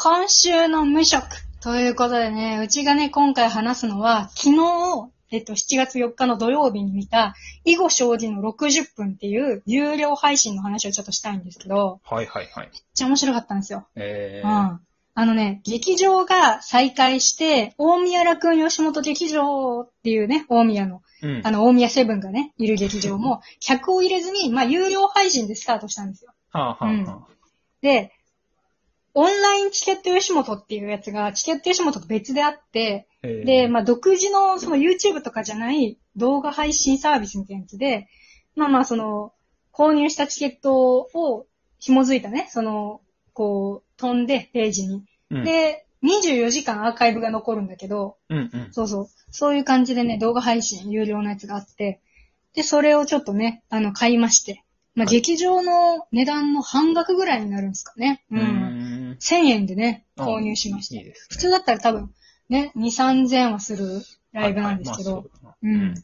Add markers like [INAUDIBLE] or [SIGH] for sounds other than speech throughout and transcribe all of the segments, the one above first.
今週の無職ということでね、うちがね、今回話すのは、昨日、えっと、7月4日の土曜日に見た、囲碁将棋の60分っていう有料配信の話をちょっとしたいんですけど、はいはいはい。めっちゃ面白かったんですよ。えー、うん。あのね、劇場が再開して、大宮楽雲吉本劇場っていうね、大宮の、うん。あの、大宮セブンがね、いる劇場も、[LAUGHS] 客を入れずに、まあ、有料配信でスタートしたんですよ。はあはあはあ。で、オンラインチケット吉本っていうやつが、チケット吉本と別であって、えーで、まあ、独自の、その YouTube とかじゃない動画配信サービスみたいなやつで、まあまあ、その、購入したチケットを紐づいたね、その、こう、飛んで、ページに。うん、で、24時間アーカイブが残るんだけど、うんうん。そうそう。そういう感じでね、動画配信、有料のやつがあって、で、それをちょっとね、あの、買いまして。まあ、はい劇場の値段の半額ぐらいになるんですかね。う。うんん。1000円でね、購入しました。いいですね。普通だったら多分、ね、2、3000円はするライブなんですけど。はいうん。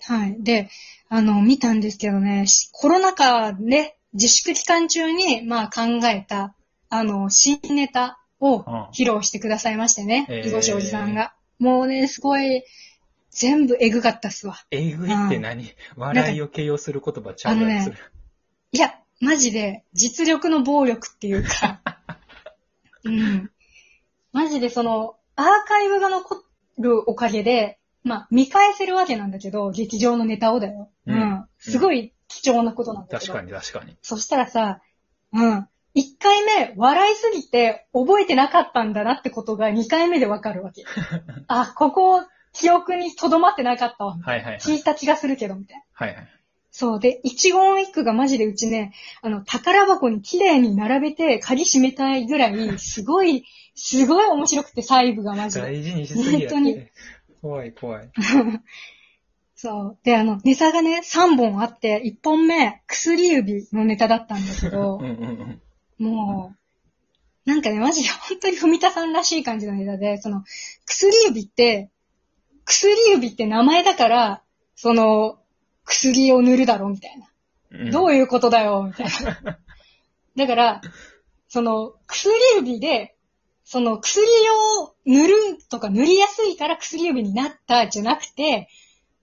はい。で、あの、見たんですけどね、しコロナ禍で自粛期間中に、まあ考えた、あの、新ネタを披露してくださいましてね、囲碁将棋さんが。もうね、すごい、全部エグかったっすわ。えぐいって何？笑いを形容する言葉ちゃうやつ。いや、マジで、実力の暴力っていうか、[LAUGHS] うん。マジでその、アーカイブが残るおかげで、まあ、見返せるわけなんだけど、劇場のネタをだよ。う。うんんすごい貴重なことなんだけど。確かに確かに。そしたらさ、うん。一回目、笑いすぎて覚えてなかったんだなってことが二回目でわかるわけ。[LAUGHS] あ、ここ、記憶に留まってなかったわ。はいはいはい。聞いた気がするけど、みたいな。はいはい。そう。で、一言一句がマジでうちね、あの、宝箱に綺麗に並べて鍵閉めたいぐらい、すごい、すごい面白くて、細部がマジで。大事にしすぎやっ本当にて。怖い怖い。[LAUGHS] そう。で、あの、ネタがね、3本あって、1本目、薬指のネタだったんだけど [LAUGHS] うん、うんうん。もう、なんかね、マジで本当に文田さんらしい感じのネタで、その、薬指って、薬指って名前だから、その、薬を塗るだろ、みたいな。うんどういうことだよ、みたいな。[LAUGHS] だから、その、薬指で、その薬を塗るとか塗りやすいから薬指になったじゃなくて、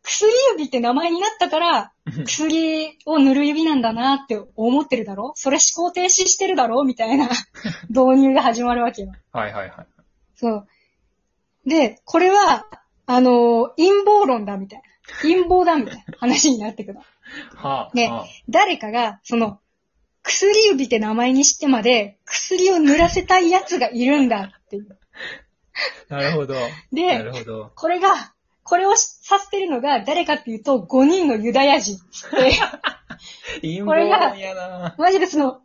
薬指って名前になったから、薬を塗る指なんだなって思ってるだろ？それ思考停止してるだろ？みたいな [LAUGHS] 導入が始まるわけよ。はいはいはい。そう。で、これは、あの、陰謀論だみたいな。陰謀だみたいな話になってくるの。はあ。ねはあ誰かが、その、薬指って名前にしてまで、薬を塗らせたい奴がいるんだっていう。なるほど。なで、るほど。これが、これをさせてるのが誰かっていうと、5人のユダヤ人って、陰これがマジでその、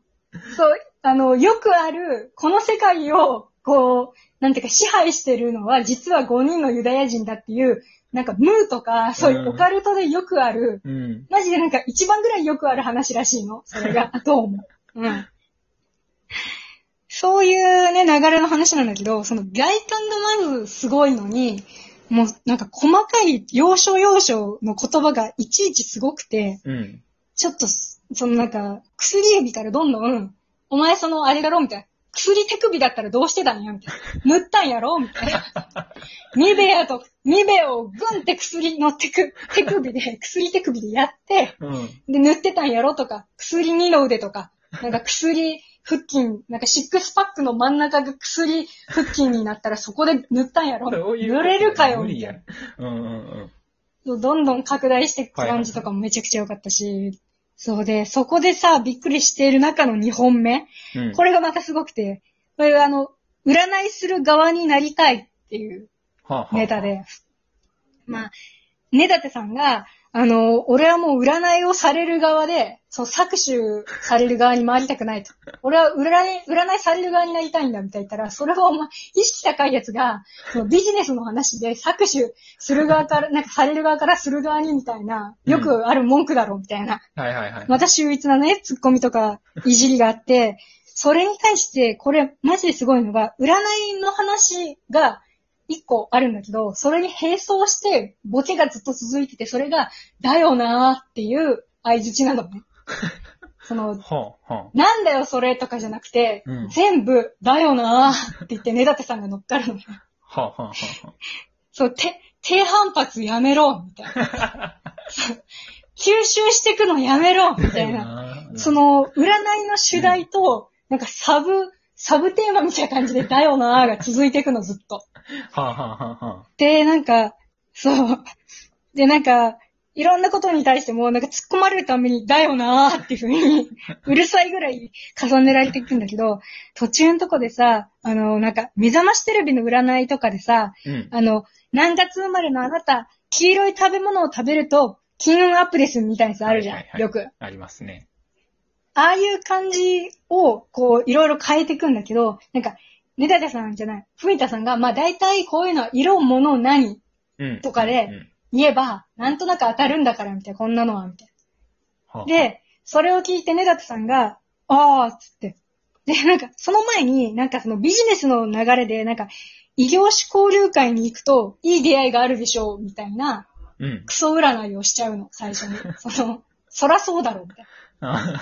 そう、あの、よくある、この世界を、こう、なんていうか支配してるのは、実は5人のユダヤ人だっていう、なんか、ムーとか、そういうオカルトでよくある、うん。マジでなんか一番ぐらいよくある話らしいの。それが、[LAUGHS] どうも。うん。そういうね、流れの話なんだけど、その外観がまずすごいのに、もうなんか細かい要所要所の言葉がいちいちすごくて、うん。ちょっと、そのなんか、薬指からどんどん、お前そのあれだろみたいな。薬手首だったらどうしてたんやみたいな。塗ったんやろみたいな。[LAUGHS] ニベアと、ニベアをグンって薬の手首手首で、薬手首でやって、うん。で、塗ってたんやろとか、薬二の腕とか、なんか薬腹筋、なんかシックスパックの真ん中が薬腹筋になったらそこで塗ったんやろ塗れるかよみたいな。。うんうんうん。そうどんどん拡大していく感じとかもめちゃくちゃ良かったし、そうで、そこでさ、びっくりしている中の2本目。うん。これがまたすごくて、これあの、占いする側になりたいっていうはあはあネタ。で。まあ、ねだてさんが、あの、俺はもう占いをされる側で、そう、搾取される側に回りたくないと。俺は占い、占いされる側になりたいんだみたいな言ったら、それはお前、意識高いやつが、そのビジネスの話で搾取する側から、なんかされる側からする側にみたいな、よくある文句だろみたいな。はいはいはい。また秀逸なね、ツッコミとか、いじりがあって、それに対して、これ、マジですごいのが、占いの話が、一個あるんだけど、それに並走して、ボケがずっと続いてて、それが、だよなーっていう相槌なのね。[LAUGHS] その、はあ、はなんだよそれとかじゃなくて、うん全部、だよなーって言って根立さんが乗っかるのよ。あ、はあ、はあ、はそう、て、低反発やめろみたいな。[LAUGHS] 吸収してくのやめろみあ。たいな。なそ、の、占いの主題と、なんかサブ、サブテーマみたいな感じで、だよなーが続いていくの、ずっと。はあ、はあ、はあ、はで、なんか、そう。で、なんか、いろんなことに対しても、なんか突っ込まれるために、だよなーっていう風に、[LAUGHS] うるさいぐらい重ねられていくんだけど、途中のとこでさ、あの、なんか、目覚ましテレビの占いとかでさ、うん。あの、何月生まれのあなた、黄色い食べ物を食べると、金運アップですみたいなやつあるじゃん、はいはいはいよく。ありますね。ああいう感じを、こう、いろいろ変えていくんだけど、なんか、根立さんじゃない、ふみたさんが、まあ大体こういうのは色、物、何うん。とかで言えば、なんとなく当たるんだから、みたいな、こんなのは、みたいはあな。で、それを聞いて根立さんが、あーっつって。で、なんか、その前に、なんかそのビジネスの流れで、なんか、異業種交流会に行くと、いい出会いがあるでしょう、みたいな、うん。クソ占いをしちゃうの、最初に。その、そらそうだろ、みたいあな。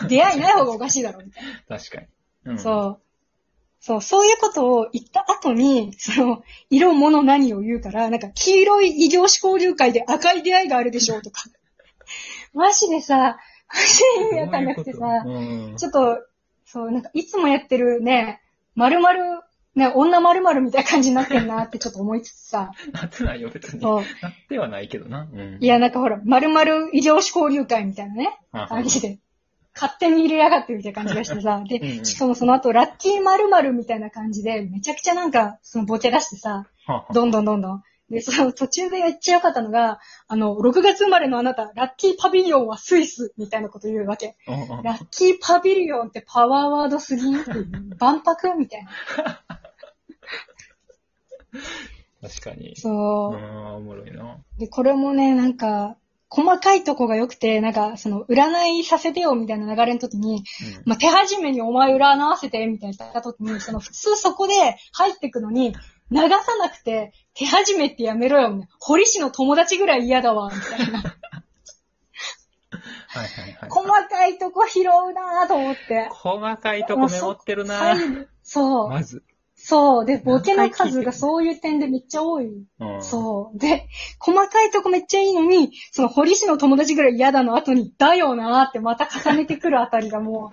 出会いない方がおかしいだろ、みたいな。確かに。うん。そう。そう、そういうことを言った後に、その、色物何を言うから、なんか、黄色い異業種交流会で赤い出会いがあるでしょうとか。[LAUGHS] マジでさ、マジで意味わかんなくてさ、うん。ちょっと、そう、なんか、いつもやってるね、〇〇、ね、女〇〇みたいな感じになってんなってちょっと思いつつさ、なってないよ、別に。そう。なってはないけどな。うん。いや、なんかほら、〇〇異業種交流会みたいなね、感じで。勝手に入れやがってみたいな感じがしてさ、で、んしかもその後、ラッキー〇〇みたいな感じで、めちゃくちゃなんか、そのボケ出してさ、どんどんどんどん。で、その途中でめっちゃ良かったのが、あの、6月生まれのあなた、ラッキーパビリオンはスイスみたいなこと言うわけ。うんうんラッキーパビリオンってパワーワードすぎ？[LAUGHS] 万博みたいな。確かに。そうう。ん、おもろいな。で、これもね、なんか、細かいとこが良くて、なんか、その、占いさせてよみたいな流れの時に、まあ、手始めにお前占わせて、みたいな言った時に、その、普通そこで入ってくのに、流さなくて、手始めってやめろよ、みたいな。堀市の友達ぐらい嫌だわ、みたいな。[LAUGHS] はいはいはい。細かいとこ拾うなぁと思って。細かいとこメモってるな。入るそう。まず。そう。で、ボケの数がそういう点でめっちゃ多い。うん。そう。で、細かいとこめっちゃいいのに、その堀市の友達ぐらい嫌だの後に、だよなーってまた重ねてくるあたりがも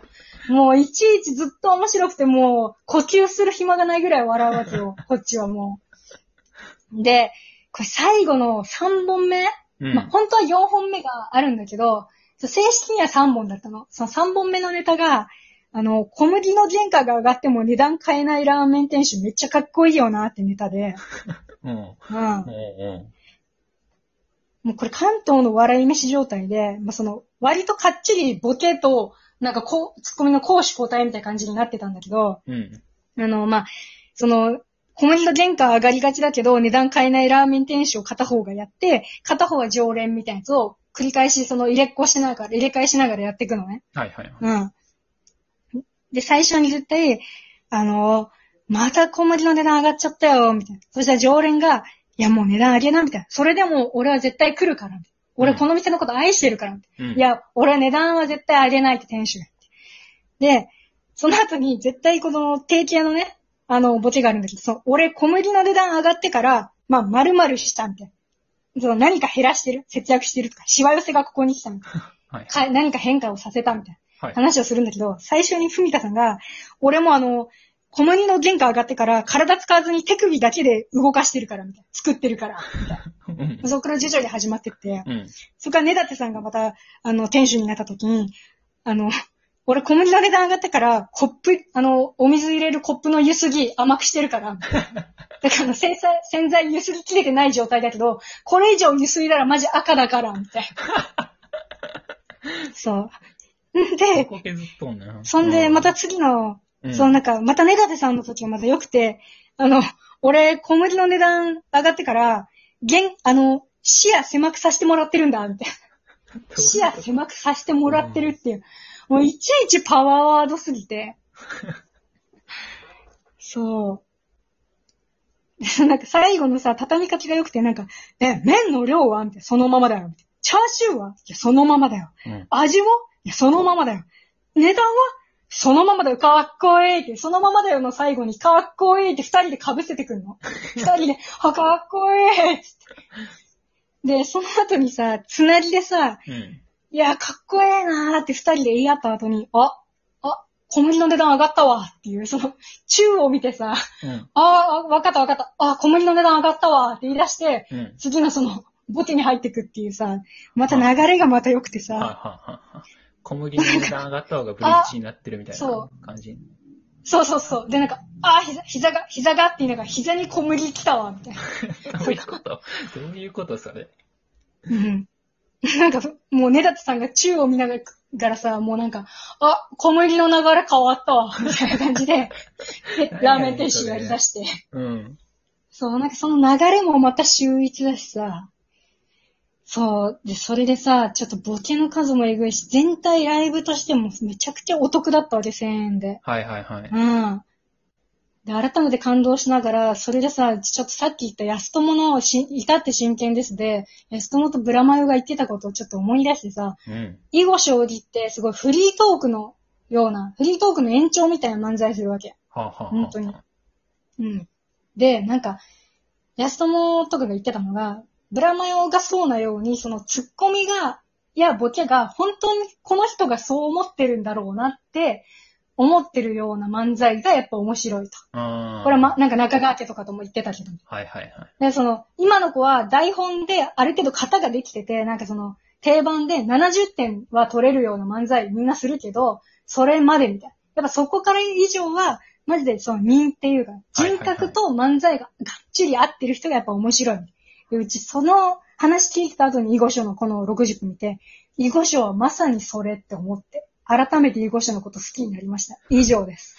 う、[LAUGHS] もういちいちずっと面白くてもう、呼吸する暇がないぐらい笑うわけよ。こっちはもう。で、これ最後の3本目、うん。まあ、本当は4本目があるんだけど、正式には3本だったの。その3本目のネタが、あの、小麦の原価が上がっても値段変えないラーメン店主めっちゃかっこいいよなってネタで。[LAUGHS] うん。うん。うん。うもうこれ関東の笑い飯状態で、まあ、その、割とかっちりボケと、なんかこう、ツッコミの攻守交代みたいな感じになってたんだけど、ん。うん。あの、まあ、その、小麦の原価上がりがちだけど、値段変えないラーメン店主を片方がやって、片方は常連みたいなやつを繰り返し、その入れっこしながら、入れ替えしながらやっていくのね。はいはいはい。うん。で、最初に絶対、あの、また小麦の値段上がっちゃったよ、みたいな。そしたら常連が、いやもう値段上げな、みたいな。それでも俺は絶対来るから。俺この店のこと愛してるから。うん。い、や、俺は値段は絶対上げないって店主が。で、その後に絶対この定期屋のね、あの、ボケがあるんだけど、そう、俺小麦の値段上がってから、まあ、丸々したみたいな。その何か減らしてる？節約してるとか、しわ寄せがここに来たみたいな。[LAUGHS] はい。か何か変化をさせたみたいな。はい。話をするんだけど、最初にふみたさんが、俺もあの、小麦の原価上がってから体使わずに手首だけで動かしてるから、みたいな。作ってるから、みたいうんな。[LAUGHS] そこから徐々に始まってって、うん。そこから根立さんがまた、あの、店主になった時に、あの、俺小麦の値段上がってから、コップ、あの、お水入れるコップの湯すぎ甘くしてるから、[LAUGHS] だから洗剤、洗剤湯すぎ切れてない状態だけど、これ以上湯すいだらマジ赤だから、みたいな。[LAUGHS] そう。ん [LAUGHS] で、ここ削っとんな。そんで、また次の、うん、そのなんか、また根立さんの時がまた良くて、あの、[LAUGHS] 俺、小麦の値段上がってから、現、あの、視野狭くさせてもらってるんだ、みたいな。視野狭くさせてもらってるっていう。もういちいちパワーワードすぎて。[LAUGHS] そう。なんか最後のさ、畳み方が良くて、なんか、え、麺の量は？みたいなそのままだよ。みたいなチャーシューは？いや、そのままだよ。うん。味はいや、そのままだよ。値段はそのままだよ、かっこいいって、そのままだよの最後に、かっこいいって二人で被せてくんの。[LAUGHS] 二人で、あ、かっこいいって。で、その後にさ、つなぎでさ、うん。いや、かっこええなーって二人で言い合った後に、あ、あ、小麦の値段上がったわっていう、その、宙を見てさ、うん。ああ、わかったわかった、あ、小麦の値段上がったわって言い出して、うん。次のその、ボテに入ってくっていうさ、また流れがまた良くてさ、はあ、はあは小麦の値段上がった方がブリッジになってるみたいそな感じ？そうそうそう。で、なんか、あー、膝、膝が、膝がって言いながら、膝に小麦来たわ、みたいな。[LAUGHS] どういうこと？どういうことそれ？うん。なんか、もう、ねだってさんが宙を見ながらさ、もうなんか、あ、小麦の流れ変わったわ、みたいな感じで、[LAUGHS] で、ラーメン店主やり出して。うん。そう、なんかその流れもまた秀逸だしさ、そう、で、それでさ、ちょっとボケの数もえぐいし、全体ライブとしてもめちゃくちゃお得だったわけ、1000円で。はいはいはい。うん。で、改めて感動しながら、それでさ、ちょっとさっき言った安友のし、至って真剣ですで、安友とブラマヨが言ってたことをちょっと思い出してさ、うん。囲碁将棋ってすごいフリートークのような、フリートークの延長みたいな漫才するわけ。はあ、はあはあ、本当にうん。で、なんか、安友とかが言ってたのが、ブラマヨがそうなように、そのツッコミが、いや、ボケが、本当にこの人がそう思ってるんだろうなって、思ってるような漫才がやっぱ面白いと。これはま、なんか中川家とかとも言ってたけど。はいはいはい。で、その、今の子は台本である程度型ができてて、なんかその、定番で70点は取れるような漫才みんなするけど、それまでみたいな。やっぱそこから以上は、マジでその人っていうか、人格と漫才ががっちり合ってる人がやっぱ面白い。うちその話聞いた後に囲碁書のこの60分見て、囲碁書はまさにそれって思って、改めて囲碁書のこと好きになりました。以上です。